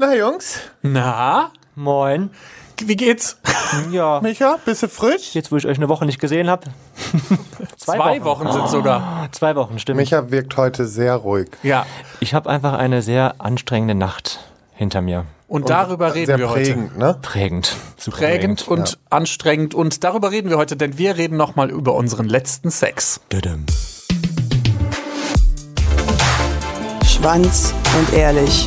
Na Jungs, Na, Moin. wie geht's? Ja, Micha, bist du frisch? jetzt wo ich euch eine Woche nicht gesehen habe. Zwei, Wochen, sind sogar. Zwei Wochen, stimmt. Micha wirkt heute sehr ruhig. Ja. Ich habe einfach eine sehr anstrengende Nacht hinter mir. Und darüber reden sehr wir heute. prägend, ne? Prägend. Super Prägend und anstrengend. Und darüber reden wir heute, denn wir reden nochmal über unseren letzten Sex. Düdüm. Schwanz und ehrlich.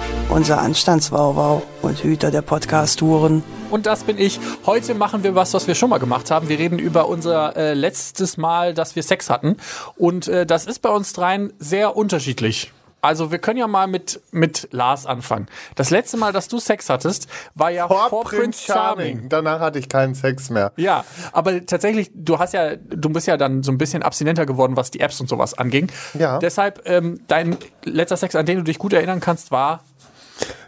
unser Anstandswauwau und Hüter der Podcast-Touren. Und das bin ich. Heute machen wir was, was wir schon mal gemacht haben. Wir reden über unser äh, letztes Mal, dass wir Sex hatten. Und äh, das ist bei uns dreien sehr unterschiedlich. Also wir können ja mal mit, mit Lars anfangen. Das letzte Mal, dass du Sex hattest, war ja vor, Prince Charming. Danach hatte ich keinen Sex mehr. Ja, aber tatsächlich, du hast ja, du bist ja dann so ein bisschen abstinenter geworden, was die Apps und sowas anging. Ja. Deshalb, ähm, dein letzter Sex, an den du dich gut erinnern kannst, war,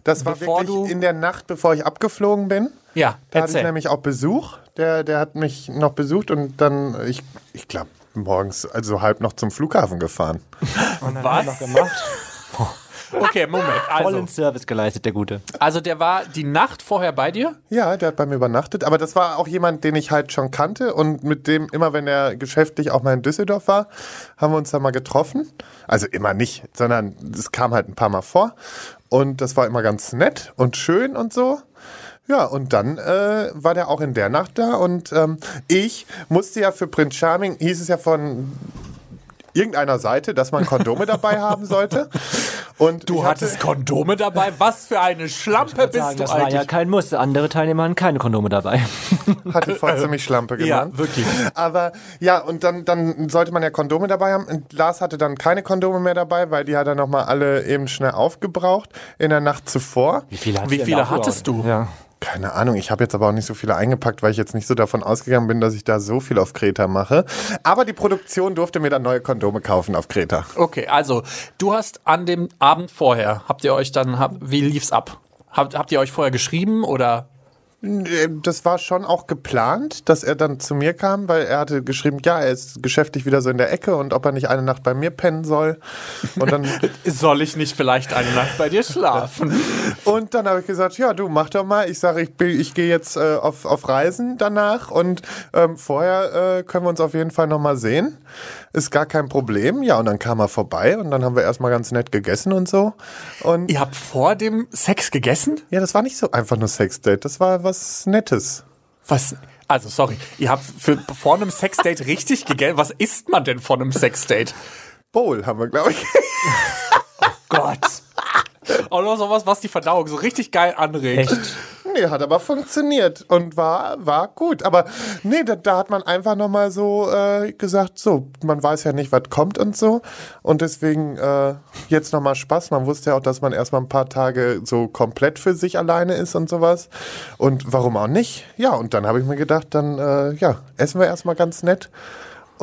Das war Bevor wirklich du- in der Nacht, bevor ich abgeflogen bin. ja, Da hatte ich erzähl. nämlich auch Besuch. Der, der hat mich noch besucht und dann, ich, ich glaube, morgens, also halb noch zum Flughafen gefahren. Was? Noch gemacht. Okay, Moment. Also, Vollen Service geleistet, der Gute. also der war die Nacht vorher bei dir? Ja, der hat bei mir übernachtet. Aber das war auch jemand, den ich halt schon kannte und mit dem, immer wenn er geschäftlich auch mal in Düsseldorf war, haben wir uns da mal getroffen. Also immer nicht, sondern es kam halt ein paar Mal vor. Und das war immer ganz nett und schön und so. Ja, und dann äh, war der auch in der Nacht da und ähm, ich musste ja für Prince Charming, hieß es ja von irgendeiner Seite, dass man Kondome dabei haben sollte. Und Du hattest Kondome dabei? Was für eine Schlampe bist Sagen, du das war ja eigentlich? kein Muss. Andere Teilnehmer hatten keine Kondome dabei. Hatte vorhin ziemlich Schlampe Ja, genannt. wirklich. Aber ja, und dann, dann sollte man ja Kondome dabei haben. Und Lars hatte dann keine Kondome mehr dabei, weil die hat er nochmal alle eben schnell aufgebraucht in der Nacht zuvor. Wie viele, Wie viele hattest du? Ja. Keine Ahnung, ich habe jetzt aber auch nicht so viele eingepackt, weil ich jetzt nicht so davon ausgegangen bin, dass ich da so viel auf Kreta mache. Aber die Produktion durfte mir dann neue Kondome kaufen auf Kreta. Okay, also du hast an dem Abend vorher, habt ihr euch dann, hab, wie lief's ab? Habt, habt ihr euch vorher geschrieben oder? Äh, Das war schon auch geplant, dass er dann zu mir kam, weil er hatte geschrieben, ja, er ist geschäftlich wieder so in der Ecke und ob er nicht eine Nacht bei mir pennen soll. Und dann Soll ich nicht vielleicht eine Nacht bei dir schlafen? Und dann habe ich gesagt, ja, du mach doch mal. Ich sage, ich, bin- ich gehe jetzt äh, auf, auf Reisen danach und ähm, vorher äh, können wir uns auf jeden Fall nochmal sehen. Ist gar kein Problem. Ja, und dann kam er vorbei und dann haben wir erstmal ganz nett gegessen und so. Und ihr habt vor dem Sex gegessen? ja, das war nicht so einfach nur Sexdate. Das war was Nettes. Was? Also, sorry, ihr habt für, vor einem Sexdate richtig gegessen. Was isst man denn vor einem Sexdate? Bowl haben wir, glaube ich. Gott. Auch noch sowas, was die Verdauung so richtig geil anregt. Echt? Nee, hat aber funktioniert und war, war gut. Aber nee, da, da hat man einfach nochmal so äh, gesagt, so, man weiß ja nicht, was kommt und so. Und deswegen äh, jetzt nochmal Spaß. Man wusste ja auch, dass man erstmal ein paar Tage so komplett für sich alleine ist und sowas. Und warum auch nicht? Ja, und dann habe ich mir gedacht, dann äh, ja, essen wir erstmal ganz nett.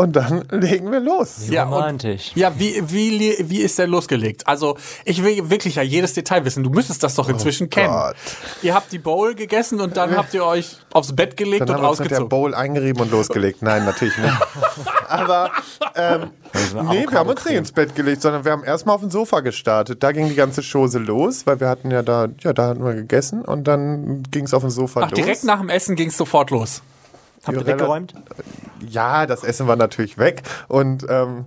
Und dann legen wir los. Ja, und- Romantisch. Ja, wie, wie, wie ist der losgelegt? Also, ich will wirklich ja jedes Detail wissen. Du müsstest das doch inzwischen kennen. Gott. Ihr habt die Bowl gegessen und dann habt ihr euch aufs Bett gelegt Dann und haben wir uns mit der ausgezogen. Bowl eingerieben und losgelegt. Nein, natürlich nicht. Aber ähm, nee, wir haben uns nicht ins Bett gelegt, sondern wir haben erstmal auf dem Sofa gestartet. Da ging die ganze Chose los, weil wir hatten ja da, ja, da hatten wir gegessen und dann ging es auf dem Sofa Ach, los. direkt nach dem Essen ging es sofort los. Habt ihr weggeräumt? Ja, das Essen war natürlich weg und ähm,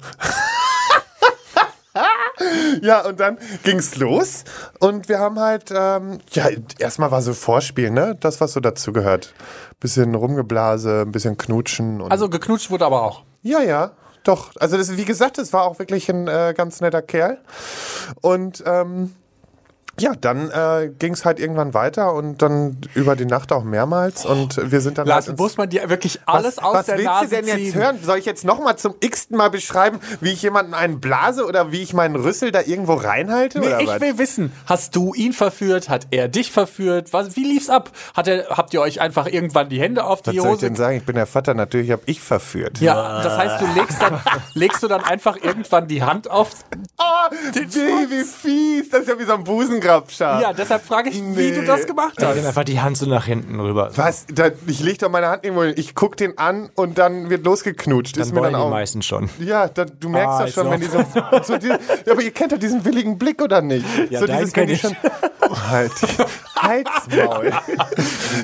ja, und dann ging's los und wir haben halt, ähm, ja, erstmal war so Vorspiel, ne? Das, was so dazu gehört. Bisschen Rumgeblase, ein bisschen Knutschen und Also geknutscht wurde aber auch. Ja, ja, doch. Also das, wie gesagt, es war auch wirklich ein äh, ganz netter Kerl. Und ähm, Ja, dann äh, ging es halt irgendwann weiter und dann über die Nacht auch mehrmals und wir sind dann Lars, halt muss man dir wirklich alles was, aus was der willst Nase du denn ziehen? jetzt hören? Soll ich jetzt nochmal zum x-ten Mal beschreiben, wie ich jemanden einen blase oder wie ich meinen Rüssel da irgendwo reinhalte? Nee, ich was? will wissen, hast du ihn verführt? Hat er dich verführt? Was, wie lief's ab? Hat er, habt ihr euch einfach irgendwann die Hände auf was die soll ich Hose denn sagen? Ich bin der Vater, natürlich habe ich verführt. Ja, das heißt, du legst dann, legst du dann einfach irgendwann die Hand auf. Oh, wie, wie fies. Das ist ja wie so ein Busengrabschar. Ja, deshalb frage ich, wie Nee. du das gemacht hast. einfach die Hand so nach hinten rüber. Was? Da, ich leg doch meine Hand irgendwo hin. Ich guck den an und dann wird losgeknutscht. Dann ist mir wollen dann die auch. meisten schon. Ja, da, du merkst Ah, doch schon, noch. wenn die so, so die, ja, aber ihr kennt doch diesen willigen Blick, oder nicht? Ja, so dieses, wenn die ich. schon. Oh, halt. Halsmaul.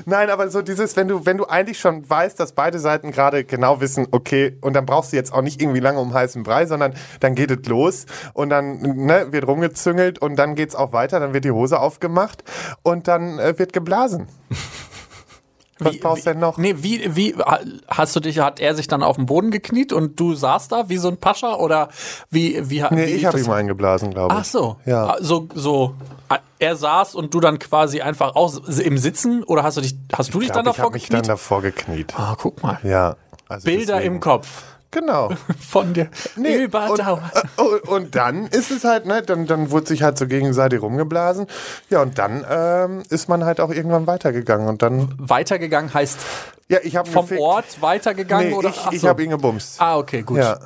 Nein, aber so dieses, wenn du, wenn du eigentlich schon weißt, dass beide Seiten gerade genau wissen, okay, und dann brauchst du jetzt auch nicht irgendwie lange um heißen Brei, sondern dann geht es los und dann ne, wird rumgezüngelt und dann geht's auch weiter, dann wird die Hose aufgemacht und dann äh, wird geblasen. Was brauchst du denn noch? Nee, wie, wie, hast du dich, hat er sich dann auf den Boden gekniet und du saßt da wie so ein Pascha oder wie, wie, Nee, wie ich habe ihm eingeblasen, glaube ich. Ach so. Ja. Ah, So, so, ah, er saß und du dann quasi einfach auch im Sitzen oder hast du dich, hast du dich Ich dann glaube, ich davor habe mich dann gekniet? davor gekniet. Ah, guck mal. Ja. Also Bilder deswegen. im Kopf Genau. von dir. Nee, Überdauer. Und, und, und dann ist es halt, ne, dann, dann wurde sich halt so gegenseitig rumgeblasen. Ja, und dann ähm, ist man halt auch irgendwann weitergegangen. Und dann, Weitergegangen heißt ja, ich vom Ort weitergegangen Nee, oder? ich, Ach ich so. habe ihn gebumst. Ah, okay, gut. Ja.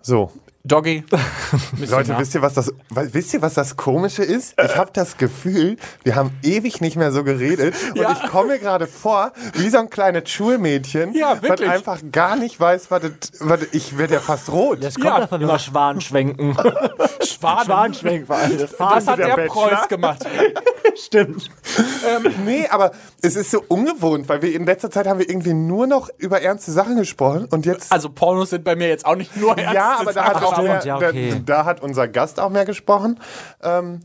So. Doggy. Leute, wisst ihr, was das, wisst ihr, was das Komische ist? Ich habe das Gefühl, wir haben ewig nicht mehr so geredet und Ja. ich komme mir gerade vor wie so ein kleines Schulmädchen, Ja, was einfach gar nicht weiß, was, das, was ich werde ja fast rot. Das kommt Ja, davon, wenn wir Schwan. Schwanschwenken vor allem. Das hat der der. Preuß gemacht. stimmt. Nee, aber es ist so ungewohnt, weil wir in letzter Zeit haben wir irgendwie nur noch über ernste Sachen gesprochen und jetzt. Also Pornos sind bei mir jetzt auch nicht nur ernste ja, aber da hat, Sachen. auch stimmt, mehr, ja, okay. da, da hat unser Gast auch mehr gesprochen. Ähm,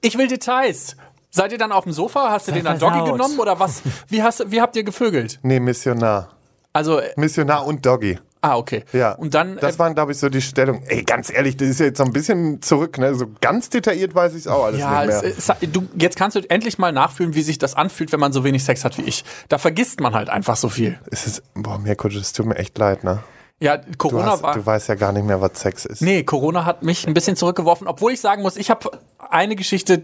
Ich will Details. Seid ihr dann auf dem Sofa? Hast du den dann Doggy versaut. genommen oder was? Wie, hast, wie habt ihr gevögelt? nee, Missionar. Also, äh, Missionar und Doggy. ah, okay. Ja. Und dann, Das äh, waren, glaube ich, so die Stellung. Ey, ganz ehrlich, das ist ja jetzt so ein bisschen zurück, ne? So ganz detailliert weiß ich es auch alles ja, nicht es, mehr. es, du, jetzt kannst du endlich mal nachfühlen, wie sich das anfühlt, wenn man so wenig Sex hat wie ich. Da vergisst man halt einfach so viel. es ist, boah, Mirko, das tut mir echt leid, ne? Ja, Du, Corona hast, war. du weißt ja gar nicht mehr, was Sex ist. Nee, Corona hat mich ein bisschen zurückgeworfen, obwohl ich sagen muss, ich habe eine Geschichte,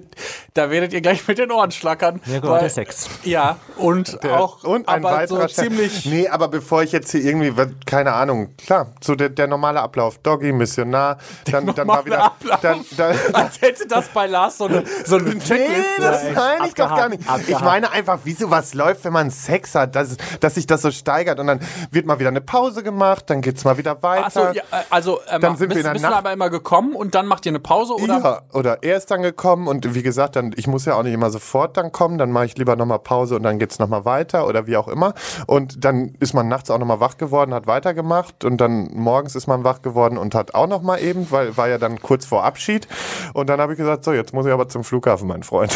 da werdet ihr gleich mit den Ohren schlackern. Ja, gut, weil- der Sex. Ja, und Der- auch und ein aber weiterer so ziemlich. Nee, aber bevor ich jetzt hier irgendwie, was- keine Ahnung, klar, so der, der normale Ablauf, Doggy, Missionar, dann, dann war wieder, Ablauf. dann, dann, Als hätte das bei Lars so eine, so eine Nee, Checkliste. das meine ich doch gar Abgehakt, nicht. Ich abgehakt. meine einfach, wie sowas läuft, wenn man Sex hat, dass, dass sich das so steigert und dann wird mal wieder eine Pause gemacht, dann geht's mal wieder weiter. Achso, ja, also ähm, Dann sind wir bist, in der bist du Nacht- aber immer gekommen und dann macht ihr eine Pause oder? Ja, oder er ist dann gekommen und wie gesagt, dann ich muss ja auch nicht immer sofort dann kommen, dann mache ich lieber nochmal Pause und dann geht's noch nochmal weiter oder wie auch immer. Und dann ist man nachts auch nochmal wach geworden, hat weitergemacht und dann morgens ist man wach geworden und hat auch nochmal eben, weil war ja dann kurz vor Abschied. Und dann habe ich gesagt, so, jetzt muss ich aber zum Flughafen, mein Freund.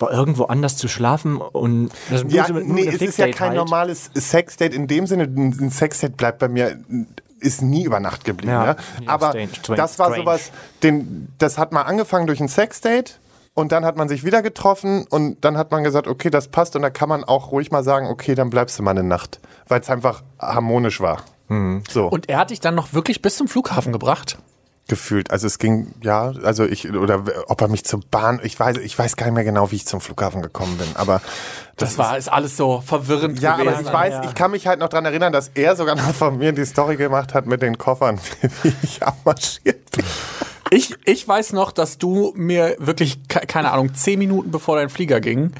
Irgendwo anders zu schlafen und das Ja, nur nee, es ist ja kein halt. normales Sexdate in dem Sinne. Ein Sexdate bleibt bei mir ist nie über Nacht geblieben. Ja. Ja. Aber strange, strange, das war sowas, den, das hat mal angefangen durch ein Sexdate und dann hat man sich wieder getroffen und dann hat man gesagt, okay, das passt und da kann man auch ruhig mal sagen, okay, dann bleibst du mal eine Nacht, weil es einfach harmonisch war. So Und er hat dich dann noch wirklich bis zum Flughafen gebracht? Gefühlt. Also es ging, ja, also ich, oder ob er mich zur Bahn, ich weiß, ich weiß gar nicht mehr genau, wie ich zum Flughafen gekommen bin, aber Das, war ist alles so verwirrend Ja, gewesen. aber ich weiß, ich kann mich halt noch dran erinnern, dass er sogar noch von mir die Story gemacht hat mit den Koffern, wie ich abmarschiert bin. Ich, ich weiß noch, dass du mir wirklich, ke- keine Ahnung, zehn Minuten bevor dein Flieger ging,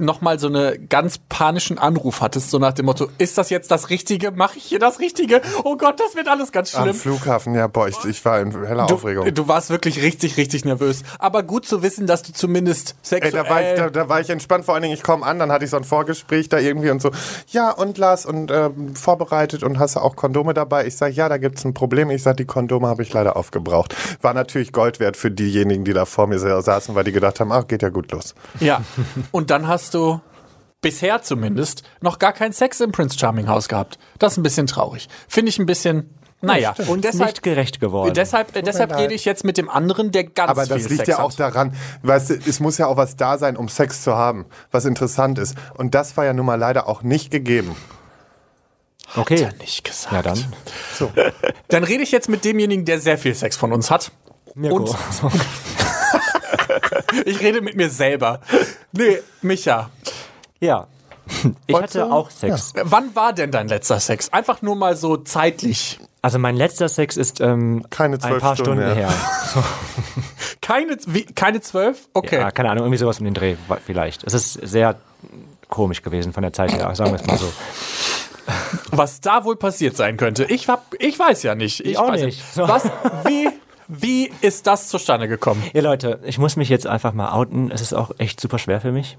nochmal so eine ganz panischen Anruf hattest, so nach dem Motto, ist das jetzt das Richtige? Mache ich hier das Richtige? Oh Gott, das wird alles ganz Am schlimm. Flughafen, ja, boah, ich, ich war in heller Du, Aufregung. du warst wirklich richtig, richtig nervös. Aber gut zu wissen, dass du zumindest Ey, sexuell... da, war ich, da, da war ich entspannt, vor allen Dingen, ich komme an, dann hatte ich so ein Vorgespräch da irgendwie und so, ja, und Lars, und ähm, vorbereitet und hast du auch Kondome dabei? Ich sage, ja, da gibt's ein Problem. Ich sage, die Kondome habe ich leider aufgebraucht. War natürlich Gold wert für diejenigen, die da vor mir saßen, weil die gedacht haben, ach, geht ja gut los. Ja. Und dann hast du bisher zumindest noch gar keinen Sex im Prince Charming Haus gehabt. Das ist ein bisschen traurig. Finde ich ein bisschen naja, Und und deshalb, nicht gerecht geworden. deshalb, äh, deshalb rede ich jetzt mit dem anderen, der ganz Aber viel das liegt Sex ja hat. auch daran, weißt du, es muss ja auch was da sein, um Sex zu haben, was interessant ist. Und das war ja nun mal leider auch nicht gegeben. okay. Hat er nicht gesagt. Ja, dann. So. Dann rede ich jetzt mit demjenigen, der sehr viel Sex von uns hat. Mirko. Und ich rede mit mir selber. Nee, Micha. Ja. Ich Wolltest hatte du? auch Sex. Äh, Wann war denn dein letzter Sex? Einfach nur mal so zeitlich. Also mein letzter Sex ist ähm, Keine ein zwölf paar Stunden Stunden her. Keine, wie, keine zwölf? Okay. Ja, keine Ahnung, irgendwie sowas um den Dreh vielleicht. Es ist sehr komisch gewesen von der Zeit her, sagen wir es mal so. Was da wohl passiert sein könnte. Ich, hab, ich weiß ja nicht. Ich, Ich auch weiß nicht. So. Was, wie, wie ist das zustande gekommen? Ja, Leute, ich muss mich jetzt einfach mal outen. Es ist auch echt super schwer für mich,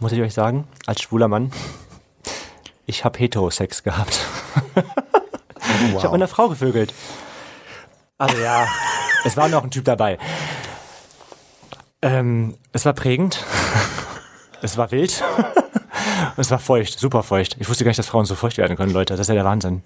muss ich euch sagen, als schwuler Mann. Ich habe Heterosex gehabt. Ich habe mit einer Frau gevögelt. Also ja, es war noch ein Typ dabei. Ähm, es war prägend. Es war wild. Und es war feucht, super feucht. Ich wusste gar nicht, dass Frauen so feucht werden können, Leute. Das ist ja der Wahnsinn.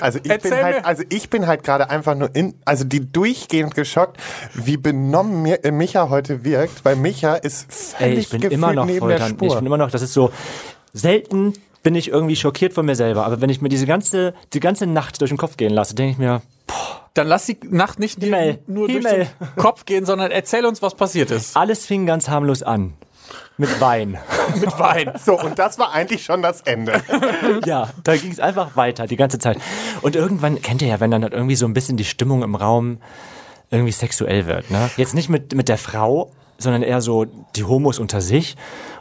Also ich Erzähl bin mir. halt, also ich bin halt gerade einfach nur in, also die durchgehend geschockt, wie benommen mir, äh, Micha heute wirkt, weil Micha ist Ey, völlig ich bin immer noch neben voll der. Spur. Ich bin immer noch, das ist so selten bin ich irgendwie schockiert von mir selber. Aber wenn ich mir diese ganze, die ganze Nacht durch den Kopf gehen lasse, denke ich mir, Dann lass die Nacht nicht Himmel, nur durch den Kopf gehen, sondern erzähl uns, was passiert ist. alles fing ganz harmlos an. Mit Wein. Mit Wein. so, und das war eigentlich schon das Ende. ja, da ging es einfach weiter die ganze Zeit. Und irgendwann, kennt ihr ja, wenn dann halt irgendwie so ein bisschen die Stimmung im Raum irgendwie sexuell wird. Ne? Jetzt nicht mit, mit der Frau, sondern eher so die Homos unter sich.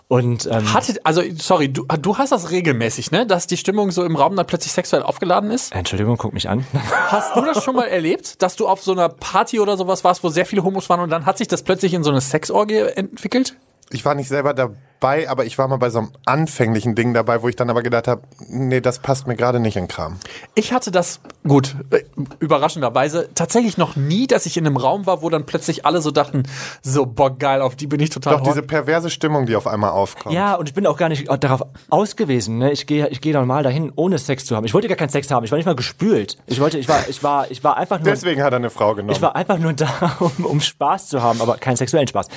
Und ähm, Hatte, also, sorry, du, du hast das regelmäßig, ne? Dass die Stimmung so im Raum dann plötzlich sexuell aufgeladen ist? Entschuldigung, guck mich an. Hast du das schon mal erlebt, dass du auf so einer Party oder sowas warst, wo sehr viele Homos waren und dann hat sich das plötzlich in so eine Sexorgie entwickelt? Ich war nicht selber dabei, aber ich war mal bei so einem anfänglichen Ding dabei, wo ich dann aber gedacht habe, nee, das passt mir gerade nicht in den Kram. Ich hatte das, gut, äh, überraschenderweise, tatsächlich noch nie, dass ich in einem Raum war, wo dann plötzlich alle so dachten, so, boah, geil, auf die bin ich total Doch horny. diese perverse Stimmung, die auf einmal aufkommt. Ja, und ich bin auch gar nicht darauf ausgewiesen. Ne? Ich gehe ich gehe normal dahin, ohne Sex zu haben. Ich wollte gar keinen Sex haben. Ich war nicht mal gespült. Ich wollte, ich war, ich war, ich war einfach nur. Deswegen hat er eine Frau genommen. ich war einfach nur da, um, um Spaß zu haben, aber keinen sexuellen Spaß.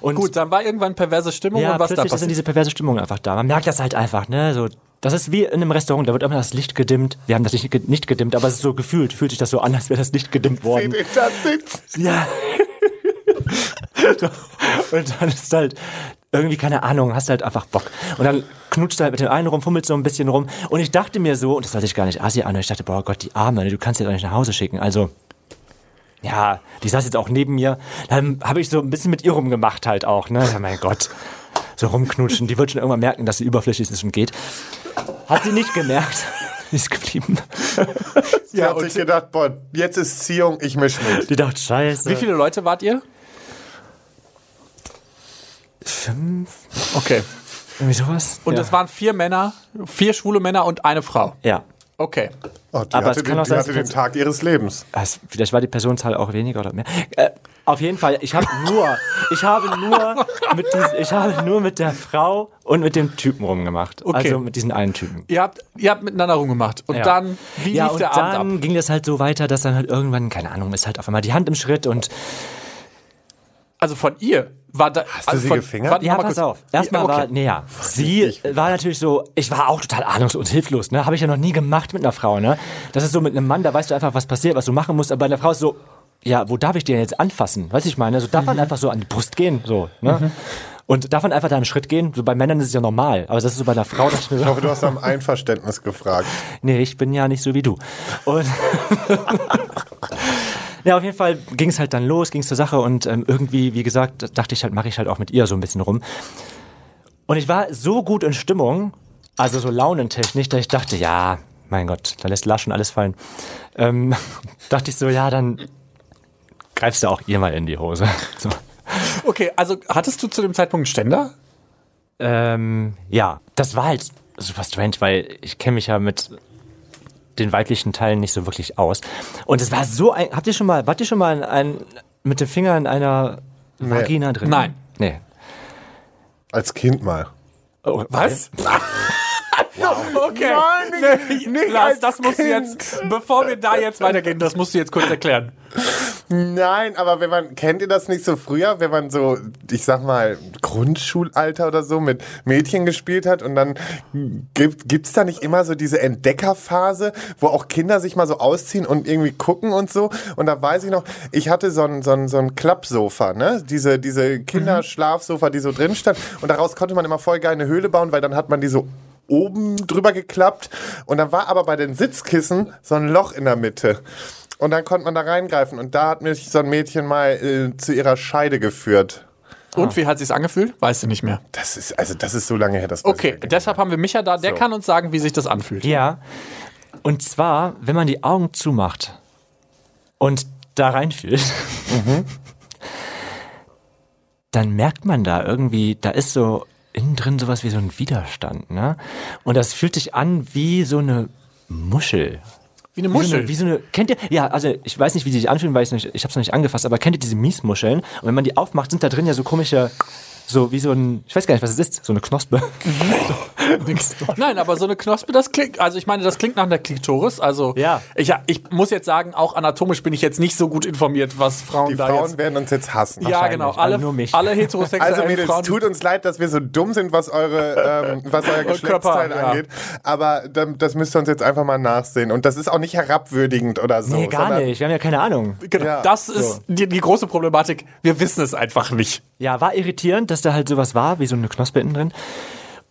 Und Gut, dann war irgendwann perverse Stimmung ja, und was da plötzlich dann passiert. diese perverse Stimmung einfach da. Man merkt das halt einfach, ne? So, das ist wie in einem Restaurant, da wird immer das Licht gedimmt. Wir haben das nicht, nicht gedimmt, aber es ist so gefühlt, fühlt sich das so an, als wäre das Licht gedimmt worden. Seht ihr da sitzt? Ja. und dann ist halt irgendwie, keine Ahnung, hast halt einfach Bock. Und dann knutscht du halt mit dem einen rum, fummelt so ein bisschen rum. Und ich dachte mir so, und das sollte ich gar nicht assi an, ich dachte, boah Gott, die Arme, du kannst sie doch nicht nach Hause schicken. Also, ja, die saß jetzt auch neben mir. Dann habe ich so ein bisschen mit ihr rumgemacht halt auch, ne? Ja, mein Gott. So rumknutschen. Die wird schon irgendwann merken, dass sie überflüssig ist und geht. Hat sie nicht gemerkt. Die ist geblieben. Sie hat sich gedacht, boah, jetzt ist Ziehung, ich misch mit. Die dachte, scheiße. Wie viele Leute wart ihr? Fünf? Okay. Irgendwie sowas? Und ja. das waren vier Männer, vier schwule Männer und eine Frau. Ja. Okay. Oh, die Aber hatte, es kann den, auch die sein, hatte den Tag ihres Lebens. Es, vielleicht war die Personenzahl auch weniger oder mehr. Äh, auf jeden Fall, ich habe nur, ich habe nur mit dies, ich habe nur mit der Frau und mit dem Typen rumgemacht. Okay. Also mit diesen einen Typen. Ihr habt, ihr habt miteinander rumgemacht. Und Ja. dann, wie ja, lief und der dann Abend ab? ging das halt so weiter, dass dann halt irgendwann, keine Ahnung, ist halt auf einmal die Hand im Schritt und Also von ihr war da. Hast du sie gefingert? Warte, ja, mal pass kurz. auf. Erstmal Ja, okay. war, nee, ja, sie war natürlich so, ich war auch total ahnungslos und hilflos, ne? Habe ich ja noch nie gemacht mit einer Frau, ne? Das ist so mit einem Mann, da weißt du einfach, was passiert, was du machen musst, aber bei einer Frau ist so, ja, wo darf ich dir denn jetzt anfassen? Weißt du, ich meine, so darf Mhm. man einfach so an die Brust gehen, so, ne? Und darf man einfach da einen Schritt gehen? So bei Männern ist es ja normal, aber das ist so bei einer Frau, dass ich mir Ich hoffe, du hast am Einverständnis gefragt. nee, ich bin ja nicht so wie du. Und ja, auf jeden Fall ging es halt dann los, ging es zur Sache und ähm, irgendwie, wie gesagt, dachte ich halt, mache ich halt auch mit ihr so ein bisschen rum. Und ich war so gut in Stimmung, also so launentechnisch, dass ich dachte, ja, mein Gott, da lässt Lars schon alles fallen. Ähm, dachte ich so, ja, dann greifst du auch ihr mal in die Hose. So. Okay, also hattest du zu dem Zeitpunkt einen Ständer? Ähm, ja, das war halt super strange, weil ich kenne mich ja mit den weiblichen Teilen nicht so wirklich aus. Und es war so ein. Habt ihr schon mal, wart ihr schon mal in ein, mit dem Finger in einer Vagina drin? Nein. Nee. Als Kind mal. Oh, Was? Okay. Nein, nicht Lars, als das musst du Kind. jetzt, bevor wir da jetzt weitergehen, das musst du jetzt kurz erklären. Nein, aber wenn man, kennt ihr das nicht so früher, wenn man so, ich sag mal, Grundschulalter oder so mit Mädchen gespielt hat und dann gibt, gibt's da nicht immer so diese Entdeckerphase, wo auch Kinder sich mal so ausziehen und irgendwie gucken und so. Und da weiß ich noch, ich hatte so ein, so ein, so ein Klappsofa, ne? Diese, diese Kinderschlafsofa, die so drin stand. Und daraus konnte man immer voll geil eine Höhle bauen, weil dann hat man die so oben drüber geklappt und dann war aber bei den Sitzkissen so ein Loch in der Mitte. Und dann konnte man da reingreifen und da hat mich so ein Mädchen mal äh, zu ihrer Scheide geführt. Und wie hat sich's angefühlt? Weißt du nicht mehr. Das ist, also das ist so lange her, das weiß Okay, deshalb haben wir Micha da, der So. kann uns sagen, wie sich das anfühlt. Ja. Und zwar, wenn man die Augen zumacht und da reinfühlt, dann merkt man da irgendwie, da ist so innen drin sowas wie so ein Widerstand, ne? Und das fühlt sich an wie so eine Muschel. Wie eine Wie so, Muschel. eine, wie so eine, kennt ihr, ja, also ich weiß nicht, wie die sich anfühlen, weil ich nicht, ich habe es noch nicht angefasst, aber kennt ihr diese Miesmuscheln? Und wenn man die aufmacht, sind da drin ja so komische, so wie so ein, ich weiß gar nicht, was es ist, so eine Knospe. Nein, aber so eine Knospe, das klingt, also ich meine, das klingt nach einer Klitoris. Also Ja. ich, ich muss jetzt sagen, auch anatomisch bin ich jetzt nicht so gut informiert, was Frauen Die da Frauen jetzt. werden uns jetzt hassen. Ja, wahrscheinlich, genau. aber Alle, nur mich. alle heterosexuellen Also Mädels, Frauen. tut uns leid, dass wir so dumm sind, was eure, ähm, was euer Geschlechtsteil Körper, ja. angeht. Aber das müsst ihr uns jetzt einfach mal nachsehen. Und das ist auch nicht herabwürdigend oder so. Nee, gar sondern- nicht, wir haben ja keine Ahnung. genau, Ja, das ist die, die große Problematik. Wir wissen es einfach nicht. Ja, war irritierend, dass da halt sowas war, wie so eine Knospe innen drin.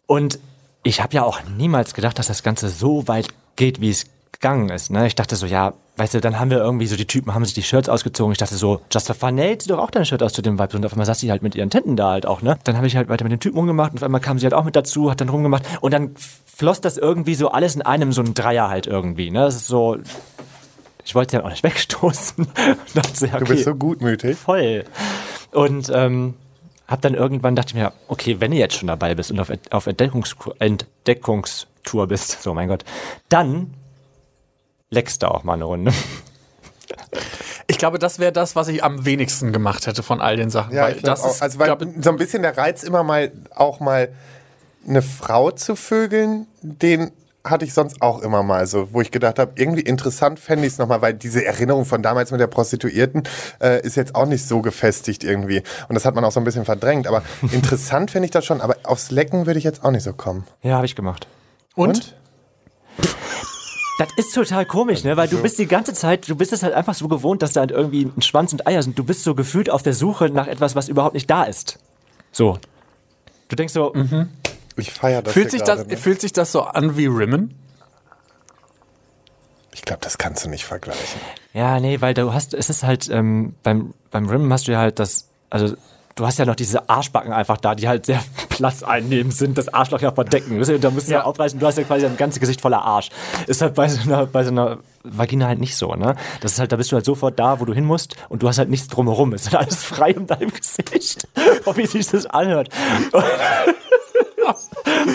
Und ich habe ja auch niemals gedacht, dass das Ganze so weit geht, wie es gegangen ist. Ne? Ich dachte so, ja, weißt du, dann haben wir irgendwie so, die Typen haben sich die Shirts ausgezogen. Ich dachte so, Just for Fun, zieh doch auch dein Shirt aus zu dem Vibe. Und auf einmal saß sie halt mit ihren Tenten da halt auch, ne? Dann habe ich halt weiter mit den Typen rumgemacht und auf einmal kam sie halt auch mit dazu, hat dann rumgemacht. Und dann floss das irgendwie so alles in einem, so ein Dreier halt irgendwie, ne? Das ist so, ich wollte sie halt auch nicht wegstoßen. dachte so, ja, Du okay bist so gutmütig. voll. Und ähm, hab dann irgendwann dachte ich mir, okay, wenn du jetzt schon dabei bist und auf, auf Entdeckungs Entdeckungstour bist, so mein Gott, dann leckst du auch mal eine Runde. Ich glaube, das wäre das, was ich am wenigsten gemacht hätte von all den Sachen. Ja, weil das auch. ist, Also, weil glaub, so ein bisschen der Reiz immer mal auch mal eine Frau zu vögeln, den hatte ich sonst auch immer mal so, wo ich gedacht habe, irgendwie interessant fände ich es nochmal, weil diese Erinnerung von damals mit der Prostituierten äh, ist jetzt auch nicht so gefestigt irgendwie. Und das hat man auch so ein bisschen verdrängt. Aber interessant fände ich das schon, aber aufs Lecken würde ich jetzt auch nicht so kommen. Ja, habe ich gemacht. und? Das ist total komisch, ne? Weil du bist die ganze Zeit, du bist es halt einfach so gewohnt, dass da halt irgendwie ein Schwanz und Eier sind. Du bist so gefühlt auf der Suche nach etwas, was überhaupt nicht da ist. So. Du denkst so, Ich feiere das Fühlt sich, das, gerade, ne? fühlt sich das so an wie Rimmen? Ich glaube, das kannst du nicht vergleichen. Ja, nee, weil du hast, es ist halt, ähm, beim, beim Rim hast du ja halt das, also du hast ja noch diese Arschbacken einfach da, die halt sehr Platz einnehmen sind, das Arschloch ja verdecken. Da musst du ja. Ja. aufreißen, du hast ja quasi dein ganzes Gesicht voller Arsch. Ist halt bei so einer, bei so einer Vagina halt nicht so, ne? Das ist halt, da bist du halt sofort da, wo du hin musst und du hast halt nichts drumherum. Es ist halt alles frei um deinem Gesicht. Oh, wie sich das anhört.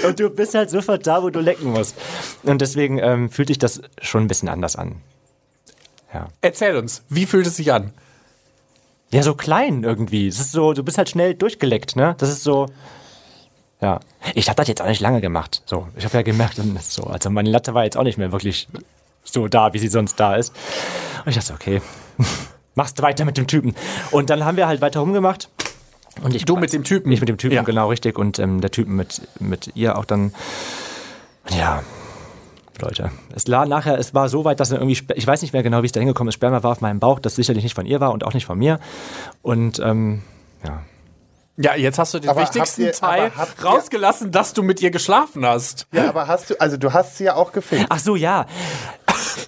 Und du bist halt sofort da, wo du lecken musst. Und deswegen ähm, fühlt sich das schon ein bisschen anders an. Ja. Erzähl uns, wie fühlt es sich an? Ja, so klein irgendwie. Es ist so, du bist halt schnell durchgeleckt, ne? Das ist so. Ja. Ich habe das jetzt auch nicht lange gemacht. So, ich habe ja gemerkt, so, also meine Latte war jetzt auch nicht mehr wirklich so da, wie sie sonst da ist. Und ich dachte, okay, machst du weiter mit dem Typen. Und dann haben wir halt weiter rumgemacht. Und ich Du mit dem Typen? Ich mit dem Typen, Ja. genau, richtig. Und ähm, der Typen mit, mit ihr auch dann. Ja. Leute, es war nachher, es war so weit, dass er irgendwie, ich weiß nicht mehr genau, wie es da hingekommen ist. Sperma war auf meinem Bauch, das sicherlich nicht von ihr war und auch nicht von mir. Und ähm, ja, Ja, jetzt hast du den Aber wichtigsten ihr- Teil rausgelassen, dass du mit ihr geschlafen hast. Ja, aber hast du, also du hast sie ja auch gefickt. Ach so, ja.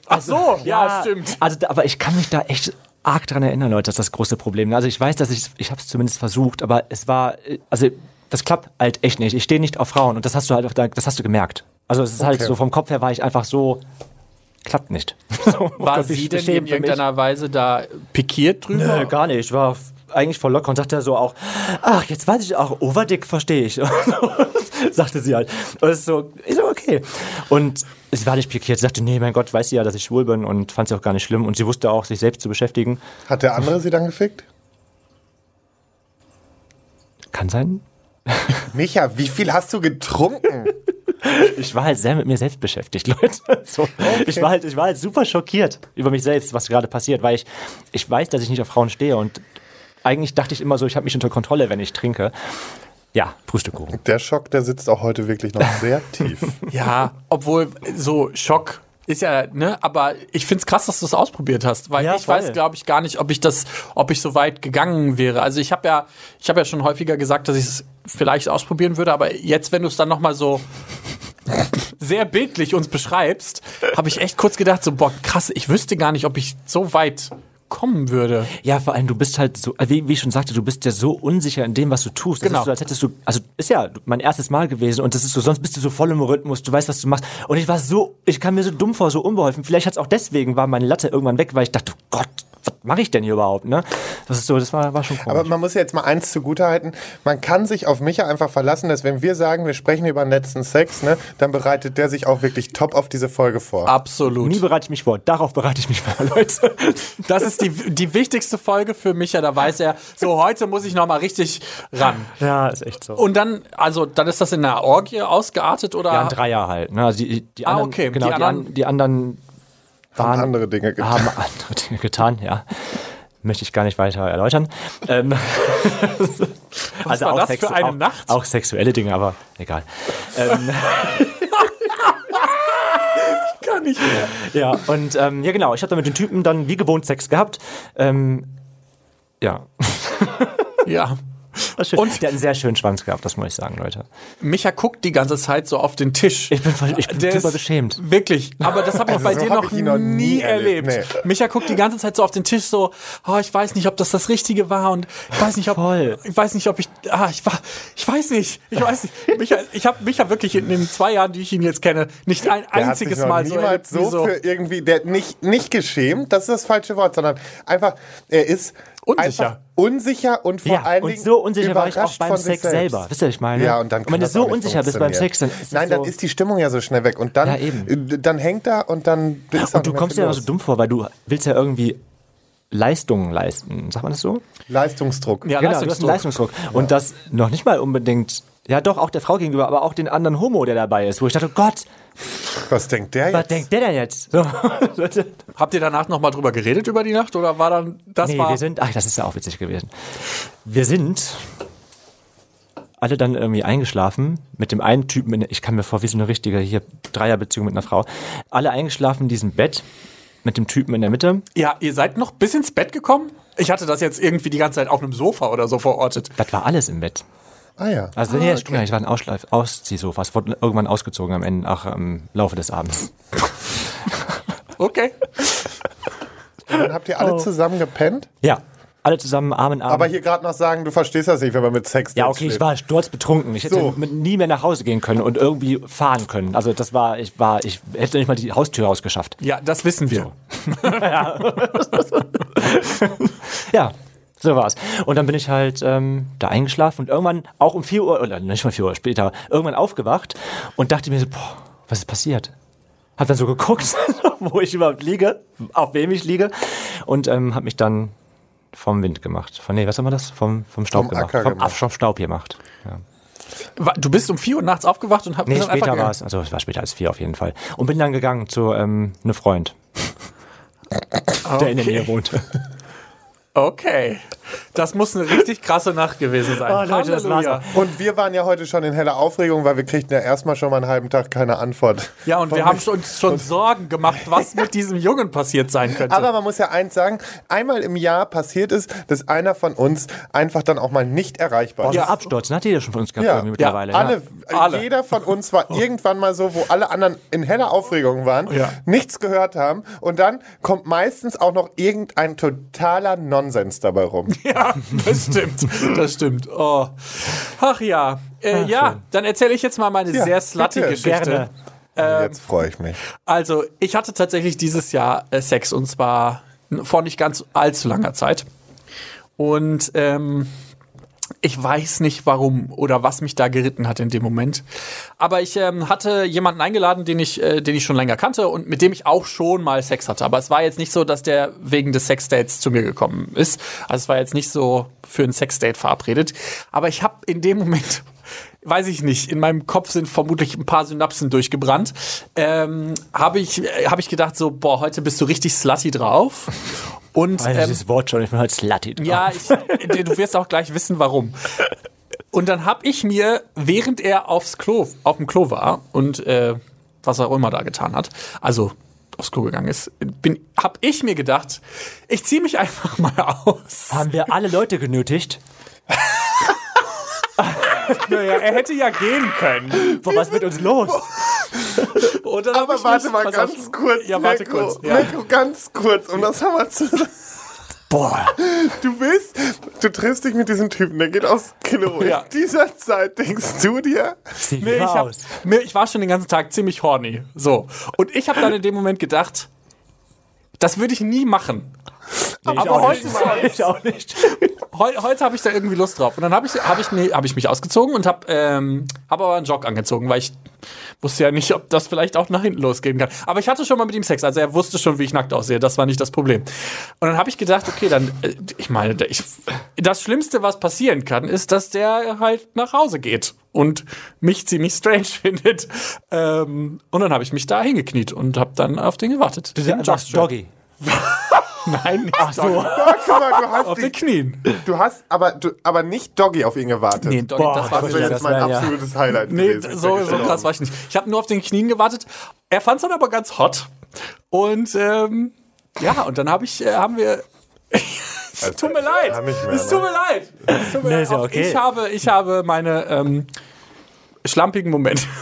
Ach so, ja, stimmt. Also, aber ich kann mich da echt arg dran erinnern, Leute, das ist das große Problem. Also ich weiß, dass ich, ich habe es zumindest versucht, aber es war, äh, also das klappt halt echt nicht. Ich stehe nicht auf Frauen und das hast du halt, auch da- das hast du gemerkt. Also es ist halt Okay. so vom Kopf her war ich einfach so, klappt nicht. So, oh War Gott, sie denn in irgendeiner Weise da pikiert drüber? Nö, gar nicht. Ich war eigentlich voll locker und sagte so auch, ach, jetzt weiß ich auch, Overdick verstehe ich. sagte sie halt. Und es ist so, ich so, okay. Und sie war nicht pikiert. Sie sagte, nee, mein Gott, weiß sie ja, dass ich schwul bin und fand sie auch gar nicht schlimm. Und sie wusste auch, sich selbst zu beschäftigen. Hat der andere sie dann gefickt? Kann sein. Micha, wie viel hast du getrunken? Ich war halt sehr mit mir selbst beschäftigt, Leute. So. Ich, war halt, ich war halt super schockiert über mich selbst, was gerade passiert, weil ich, ich weiß, dass ich nicht auf Frauen stehe und eigentlich dachte ich immer so, ich habe mich unter Kontrolle, wenn ich trinke. Ja, Pustekuchen. Der Schock, der sitzt auch heute wirklich noch sehr tief. Ja, obwohl so Schock ist ja, ne, aber ich find's krass, dass du es ausprobiert hast, weil Ja, ich voll. weiß, glaube ich, gar nicht, ob ich das, ob ich so weit gegangen wäre. Also ich habe ja, ich habe ja schon häufiger gesagt, dass ich es vielleicht ausprobieren würde, aber jetzt, wenn du es dann noch mal so sehr bildlich uns beschreibst, habe ich echt kurz gedacht, so boah, krass, ich wüsste gar nicht, ob ich so weit kommen würde. Ja, vor allem, du bist halt so, wie, wie ich schon sagte, du bist ja so unsicher in dem, was du tust. Das Genau. ist so, als hättest du, also ist ja mein erstes Mal gewesen und das ist so, sonst bist du so voll im Rhythmus, du weißt, was du machst. Und ich war so, ich kam mir so dumm vor, so unbeholfen. Vielleicht hat's auch deswegen, war meine Latte irgendwann weg, weil ich dachte, oh Gott, was mache ich denn hier überhaupt, ne? Das ist so, das war, war schon komisch. Aber man muss jetzt mal eins zugutehalten, man kann sich auf Micha einfach verlassen, dass wenn wir sagen, wir sprechen über den letzten Sex, ne, dann bereitet der sich auch wirklich top auf diese Folge vor. Absolut. Nie bereite ich mich vor, darauf bereite ich mich vor, Leute. Das ist die, die wichtigste Folge für Micha, da weiß er, so heute muss ich noch mal richtig ran. ja, ist echt so. Und dann, also dann ist das in einer Orgie ausgeartet oder? Ja, ein Dreier halt. Ne? Also die, die Ah, anderen, okay. genau, Die die, anderen- an, die anderen Haben waren, andere Dinge getan. haben andere Dinge getan, ja. Möchte ich gar nicht weiter erläutern. Ähm, also war auch das für sexu- eine auch, Nacht? Auch sexuelle Dinge, aber egal. Ähm, Gar nicht mehr. ja, und ähm, ja genau, ich habe dann mit den Typen dann wie gewohnt Sex gehabt. Ähm, ja, Ja. Und- der hat einen sehr schönen Schwanz gehabt, das muss ich sagen, Leute. Micha guckt die ganze Zeit so auf den Tisch. Ich bin, voll- ich bin Der super beschämt. Wirklich, aber das habe ich bei so dir noch, noch nie erlebt. erlebt, nee. Micha guckt die ganze Zeit so auf den Tisch so, oh, ich weiß nicht, ob das das Richtige war und ich weiß nicht, ob Voll. ich weiß nicht, ob ich ah, ich war ich weiß nicht, ich weiß nicht. Micha, ich habe Micha wirklich in den zwei Jahren, die ich ihn jetzt kenne, nicht ein Der hat einziges sich noch Mal so, erlebt, wie so, für irgendwie, der nicht, nicht geschämt, das ist das falsche Wort, sondern einfach, er ist Unsicher. einfach unsicher und vor Ja, allen und Dingen so unsicher war ich auch beim Sex selbst. selber. Wisst ihr, was ich meine? Ja, und dann Und kann wenn du so unsicher bist beim. Sex, dann ist es Nein, so, dann ist die Stimmung ja so schnell weg und dann, Ja, eben. äh, dann hängt er und dann ist auch Und du kommst dir ja so dumm vor, weil du willst ja irgendwie Leistungen leisten. Sagt man das so? Leistungsdruck. Ja, genau, du hast einen Leistungsdruck. Leistungsdruck. Und das noch nicht mal unbedingt, ja doch, auch der Frau gegenüber, aber auch den anderen Homo, der dabei ist, wo ich dachte, oh Gott, Was denkt der was jetzt? denkt der denn jetzt? So. Habt ihr danach noch mal drüber geredet über die Nacht oder war dann das nee, war wir sind, ach, das ist ja auch witzig gewesen. Wir sind alle dann irgendwie eingeschlafen mit dem einen Typen, in, ich kam mir vor wie so eine richtige hier Dreierbeziehung mit einer Frau. Alle eingeschlafen in diesem Bett mit dem Typen in der Mitte. Ja, ihr seid noch bis ins Bett gekommen? Ich hatte das jetzt irgendwie die ganze Zeit auf einem Sofa oder so verortet. Das war alles im Bett. Ah ja. Also nee, das stimmt gar nicht. Es war ein Ausschleif Ausziehsofa. Es wurde irgendwann ausgezogen am Ende, ach, im Laufe des Abends. Okay. Und dann habt ihr alle Oh. zusammen gepennt? Ja, alle zusammen Arm in Arm. Aber hier gerade noch sagen, du verstehst das nicht, wenn man mit Sex ja, okay, ich schläft. war sturzbetrunken. Ich hätte So. nie mehr nach Hause gehen können und irgendwie fahren können. Also das war, ich war, ich hätte nicht mal die Haustür rausgeschafft. Ja, das wissen wir. Ja, so war's. Und dann bin ich halt ähm, da eingeschlafen und irgendwann auch um 4 Uhr, oder nicht mal 4 Uhr später, irgendwann aufgewacht und dachte mir so, boah, was ist passiert? Hab dann so geguckt, wo ich überhaupt liege, auf wem ich liege und ähm, hab mich dann vom Wind gemacht. Von, nee, was haben wir das? Vom, vom Staub Vom gemacht. Acker vom, gemacht. Vom Staub gemacht. Ja. Du bist um 4 Uhr nachts aufgewacht und hab Nee, später war es. Also es war später als vier auf jeden Fall. Und bin dann gegangen zu ähm, einem Freund, der in der Nähe wohnte. Okay. Das muss eine richtig krasse Nacht gewesen sein. Oh, Leute, das war's. Und wir waren ja heute schon in heller Aufregung, weil wir kriegten ja erstmal schon mal einen halben Tag keine Antwort. Ja, und wir haben uns schon Sorgen gemacht, was mit diesem Jungen passiert sein könnte. Aber man muss ja eins sagen, einmal im Jahr passiert es, dass einer von uns einfach dann auch mal nicht erreichbar ist. so Absturz, hat jeder schon von uns gehabt Ja, irgendwie mittlerweile. Alle, Alle. Jeder von uns war irgendwann mal so, wo alle anderen in heller Aufregung waren, Ja. nichts gehört haben und dann kommt meistens auch noch irgendein totaler Nonsens dabei rum. Ja, das stimmt. Das stimmt. Oh. Ach ja. Äh, ja, dann erzähle ich jetzt mal meine Ja, sehr slutty. Geschichte. Gerne. Jetzt freue ich mich. Also, ich hatte tatsächlich dieses Jahr äh, Sex und zwar vor nicht ganz allzu langer Zeit. Und ähm, ich weiß nicht warum oder was mich da geritten hat in dem Moment. Aber ich ähm, hatte jemanden eingeladen, den ich, äh, den ich schon länger kannte und mit dem ich auch schon mal Sex hatte. Aber es war jetzt nicht so, dass der wegen des Sexdates zu mir gekommen ist. Also es war jetzt nicht so für ein Sexdate verabredet. Aber ich habe in dem Moment weiß ich nicht, in meinem Kopf sind vermutlich ein paar Synapsen durchgebrannt, ähm, habe ich, äh, hab ich gedacht so, boah, heute bist du richtig slutty drauf. Und Weil ähm, dieses Wort schon, ich bin halt slutty drauf. ja, ich, du wirst auch gleich wissen, warum. Und dann habe ich mir, während er aufs Klo, auf dem Klo war und äh, was er auch immer da getan hat, also aufs Klo gegangen ist, bin, habe ich mir gedacht, ich ziehe mich einfach mal aus. Haben wir alle Leute genötigt? Naja, er hätte ja gehen können. Boah, was ist mit uns los? Und dann hab Aber warte mich- mal pass ganz auf. kurz. Ja, warte Mirko, kurz. Ja. Mirko, ganz kurz, um das haben wir zu Boah. Du bist, du triffst dich mit diesem Typen, der geht aufs Klo. Ja. In dieser Zeit denkst du dir, Sieh Nee, ich, hab, aus. mir, ich war schon den ganzen Tag ziemlich horny. So. Und ich habe dann in dem Moment gedacht, das würde ich nie machen. Aber heute mal. Ich auch nicht. Heu, heute habe ich da irgendwie Lust drauf. Und dann habe ich, hab ich, mir- hab ich mich ausgezogen und habe ähm, hab aber einen Jog angezogen, weil ich wusste ja nicht, ob das vielleicht auch nach hinten losgehen kann. Aber ich hatte schon mal mit ihm Sex, also er wusste schon, wie ich nackt aussehe. Das war nicht das Problem. Und dann habe ich gedacht, okay, dann, äh, ich meine, ich, das Schlimmste, was passieren kann, ist, dass der halt nach Hause geht und mich ziemlich strange findet. Ähm, und dann habe ich mich da hingekniet und habe dann auf den gewartet. Du Im sagst Jogstrap. Doggy. Nein, nicht Ach so. Ja, guck mal, du hast, Auf den die, Knien. du hast aber, du, aber nicht Doggy auf ihn gewartet. Nee, Doggy, Boah, das war das Ja, jetzt das mein wär ja- absolutes Highlight Nee, gewesen. So, so krass gestorben. war ich nicht. Ich habe nur auf den Knien gewartet. Er fand es dann aber ganz hot. Und ähm, ja, und dann hab ich, äh, haben wir. es tut mir leid. Es tut ne? mir leid. Es tut mir Nee, leid. ja okay. Ich habe, ich habe meine ähm, schlampigen Momente.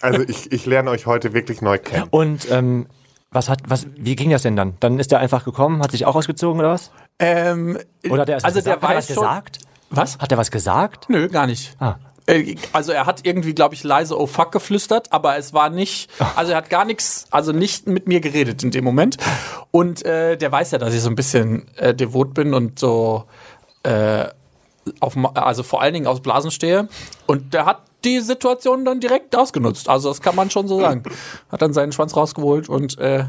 Also ich, ich lerne euch heute wirklich neu kennen. Und ähm, was hat, was, wie ging das denn dann? Dann ist der einfach gekommen, hat sich auch ausgezogen oder was? Ähm, Oder hat der also gesagt, der hat er weiß was gesagt? Was? Hat er was gesagt? Nö, gar nicht. Ah. Äh, Also er hat irgendwie, glaube ich, leise Oh fuck geflüstert, aber es war nicht, also er hat gar nichts, also nicht mit mir geredet in dem Moment. Und äh, der weiß ja, dass ich so ein bisschen äh, devot bin und so äh, auf, also vor allen Dingen aus Blasen stehe. Und der hat die Situation dann direkt ausgenutzt. Also das kann man schon so sagen. Hat dann seinen Schwanz rausgeholt und äh,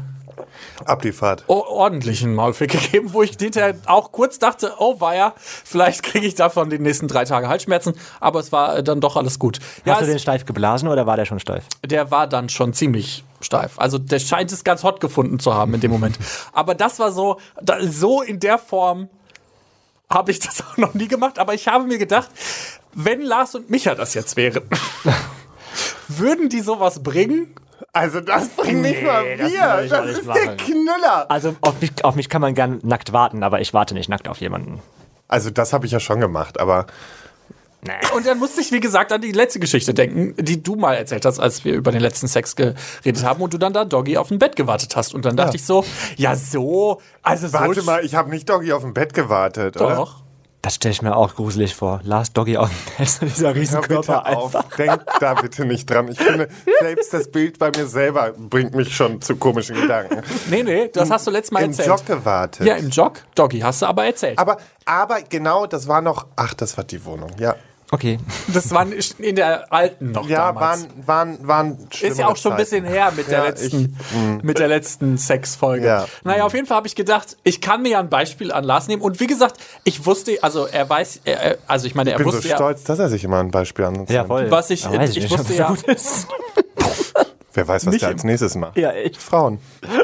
Ab die Fahrt. o- ordentlichen Maulfick gegeben, wo ich hinterher auch kurz dachte, oh weia, vielleicht kriege ich davon die nächsten drei Tage Halsschmerzen, aber es war äh, dann doch alles gut. Ja, Hast du den steif geblasen oder war der schon steif? der war dann schon ziemlich steif. Also der scheint es ganz hot gefunden zu haben in dem Moment. Aber das war so, so in der Form habe ich das auch noch nie gemacht, aber ich habe mir gedacht, wenn Lars und Micha das jetzt wären, würden die sowas bringen? Also das bringt nicht mal das wir. Das, nicht ist der machen. Knüller. Also auf mich, auf mich kann man gern nackt warten, aber ich warte nicht nackt auf jemanden. Also das habe ich ja schon gemacht, aber Und dann musste ich, wie gesagt, an die letzte Geschichte denken, die du mal erzählt hast, als wir über den letzten Sex geredet haben und du dann da Doggy auf dem Bett gewartet hast. Und dann dachte Ja. ich so, ja so, also warte so mal, ich habe nicht Doggy auf dem Bett gewartet, oder? doch. Das stelle ich mir auch gruselig vor. Lars Doggy auf dem Bett, dieser Riesenkörper auf, denk da bitte nicht dran. Ich finde, selbst das Bild bei mir selber bringt mich schon zu komischen Gedanken. Nee, nee, das hast du letztes Mal Im erzählt. Jog gewartet. Ja, im Jog. Doggy, hast du aber erzählt. aber, aber genau, das war noch, ach, das war die Wohnung, ja. Okay. das waren in der alten noch Ja, damals. waren, waren, waren ist ja auch schon ein bisschen her mit der Ja, letzten, mit der letzten Sexfolge. Ja. Naja, auf jeden Fall habe ich gedacht, ich kann mir ja ein Beispiel an Lars nehmen. Und wie gesagt, ich wusste, also er weiß, er, also ich meine, er Ich bin so wusste ja, stolz, dass er sich immer ein Beispiel an uns Ja, nimmt. voll. Was ich- weiß ich nicht, wusste ja- so gut ist. Wer weiß, was Nicht der als nächstes macht. Ja, echt. Frauen.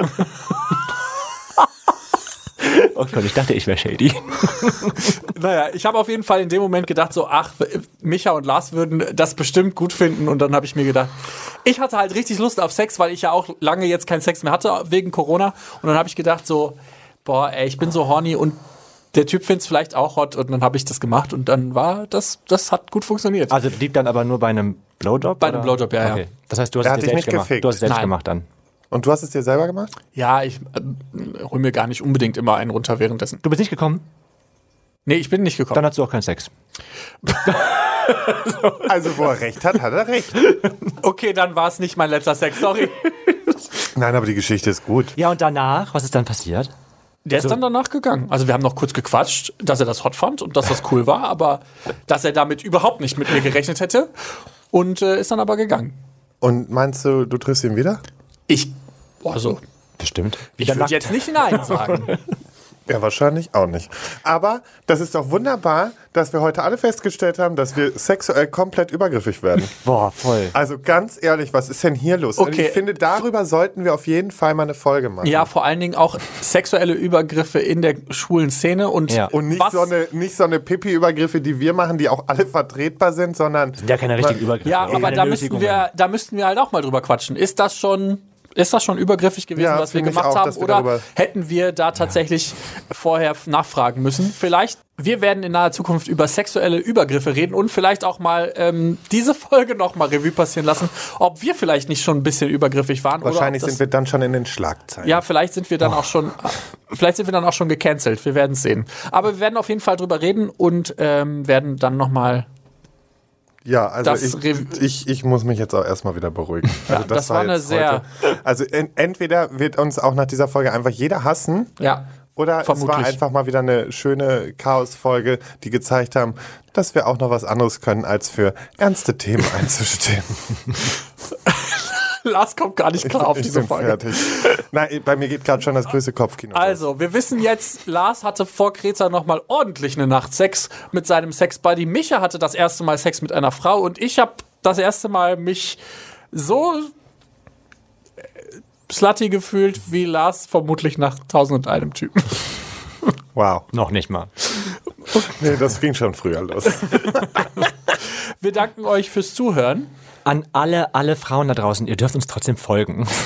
Oh Gott, ich dachte, ich wäre shady. Naja, ich habe auf jeden Fall in dem Moment gedacht, so, ach, Micha und Lars würden das bestimmt gut finden. Und dann habe ich mir gedacht, ich hatte halt richtig Lust auf Sex, weil ich ja auch lange jetzt keinen Sex mehr hatte wegen Corona. Und dann habe ich gedacht, so, boah, ey, ich bin so horny und der Typ findet es vielleicht auch hot. Und dann habe ich das gemacht und dann war das, das hat gut funktioniert. Also liegt dann aber nur bei einem Blowjob? Bei einem oder? Blowjob, ja, ja. Okay. Das heißt, du hast es dir selbst gemacht. gefickt? Du hast es selbst Nein. gemacht dann. Und du hast es dir selber gemacht? Ja, ich äh, hol mir gar nicht unbedingt immer einen runter währenddessen. Du bist nicht gekommen? Nee, ich bin nicht gekommen. Dann hast du auch keinen Sex. Also, wo er recht hat, hat er recht. okay, dann war es nicht mein letzter Sex, sorry. Nein, aber die Geschichte ist gut. Ja, und danach, was ist dann passiert? Der ist dann danach gegangen. Also wir haben noch kurz gequatscht, dass er das hot fand und dass das cool war, aber dass er damit überhaupt nicht mit mir gerechnet hätte. Und äh, ist dann aber gegangen. Und meinst du, du triffst ihn wieder? Ich, boah, so. Bestimmt. Ich würde jetzt nicht Nein sagen. Ja, wahrscheinlich auch nicht. Aber das ist doch wunderbar, dass wir heute alle festgestellt haben, dass wir sexuell komplett übergriffig werden. Boah, voll. Also ganz ehrlich, was ist denn hier los? Also Okay. Ich finde, darüber sollten wir auf jeden Fall mal eine Folge machen. Ja, vor allen Dingen auch sexuelle Übergriffe in der schwulen Szene und, Ja. Und nicht was, so eine, nicht so eine Pipi-Übergriffe, die wir machen, die auch alle vertretbar sind, sondern Ja, keine richtigen Übergriffe. Ja, aber da müssten, wir, da müssten wir halt auch mal drüber quatschen. Ist das schon, ist das schon übergriffig gewesen, Ja, was wir gemacht auch, haben? Oder hätten wir da tatsächlich vorher nachfragen müssen? Vielleicht, wir werden in naher Zukunft über sexuelle Übergriffe reden und vielleicht auch mal ähm, diese Folge noch mal Revue passieren lassen, ob wir vielleicht nicht schon ein bisschen übergriffig waren. wahrscheinlich sind wir dann schon in den Schlagzeilen. ja, vielleicht sind wir dann auch schon, vielleicht sind wir dann auch schon gecancelt. Wir werden es sehen. Aber wir werden auf jeden Fall drüber reden und ähm, werden dann noch mal Ja, also Das ich, ich, ich muss mich jetzt auch erstmal wieder beruhigen. Also das war eine jetzt sehr- Heute, also en, entweder wird uns auch nach dieser Folge einfach jeder hassen, ja. oder es war Vermutlich. einfach mal wieder eine schöne Chaos-Folge, die gezeigt haben, dass wir auch noch was anderes können, als für ernste Themen einzustehen. Lars kommt gar nicht klar auf ich diese bin Folge. fertig. Nein, bei mir geht gerade schon das größte Kopfkino. Also, wir wissen jetzt, Lars hatte vor Kreta nochmal ordentlich eine Nacht Sex mit seinem Sexbuddy. Micha hatte das erste Mal Sex mit einer Frau und ich habe das erste Mal mich so äh, slutty gefühlt wie Lars vermutlich nach Tausend und einem Typen. Wow. Noch nicht mal. Nee, das ging schon früher los. Wir danken euch fürs Zuhören. An alle, alle Frauen da draußen, ihr dürft uns trotzdem folgen.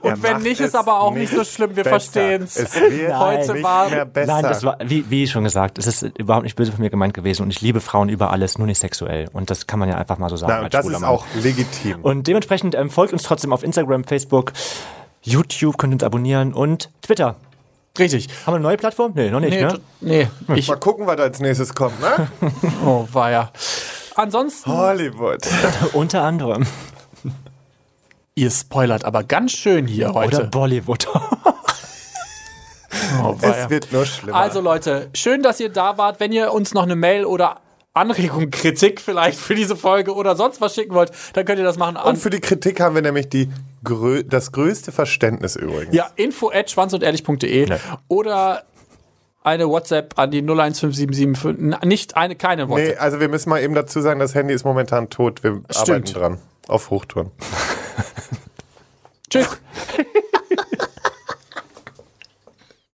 Und wenn nicht, ist aber auch nicht so schlimm. Wir verstehen's. Es wird Heute nicht war- mehr besser. Nein, das war, wie, wie schon gesagt, es ist überhaupt nicht böse von mir gemeint gewesen und ich liebe Frauen über alles, nur nicht sexuell. Und das kann man ja einfach mal so sagen. Na, das schwuler ist Mann. auch legitim. Und dementsprechend ähm, folgt uns trotzdem auf Instagram, Facebook, YouTube, könnt uns abonnieren und Twitter. Richtig. Haben wir eine neue Plattform? Nee, noch nicht, Nee, ne? nee. Ich, Mal gucken, was als nächstes kommt, ne? oh, war ja. Ansonsten, Hollywood. Unter anderem. ihr spoilert aber ganz schön hier heute. Oder Bollywood. Oh. Es wird nur schlimmer. Also Leute, schön, dass ihr da wart. Wenn ihr uns noch eine Mail oder Anregung, Kritik vielleicht für diese Folge oder sonst was schicken wollt, dann könnt ihr das machen und für die Kritik haben wir nämlich die grö das größte Verständnis übrigens. ja, info at schwanzundehrlich.de Ja. oder eine WhatsApp an die 01577. Nicht eine, keine Nee, WhatsApp. also wir müssen mal eben dazu sagen, das Handy ist momentan tot. Wir arbeiten dran. Auf Hochtouren. Tschüss.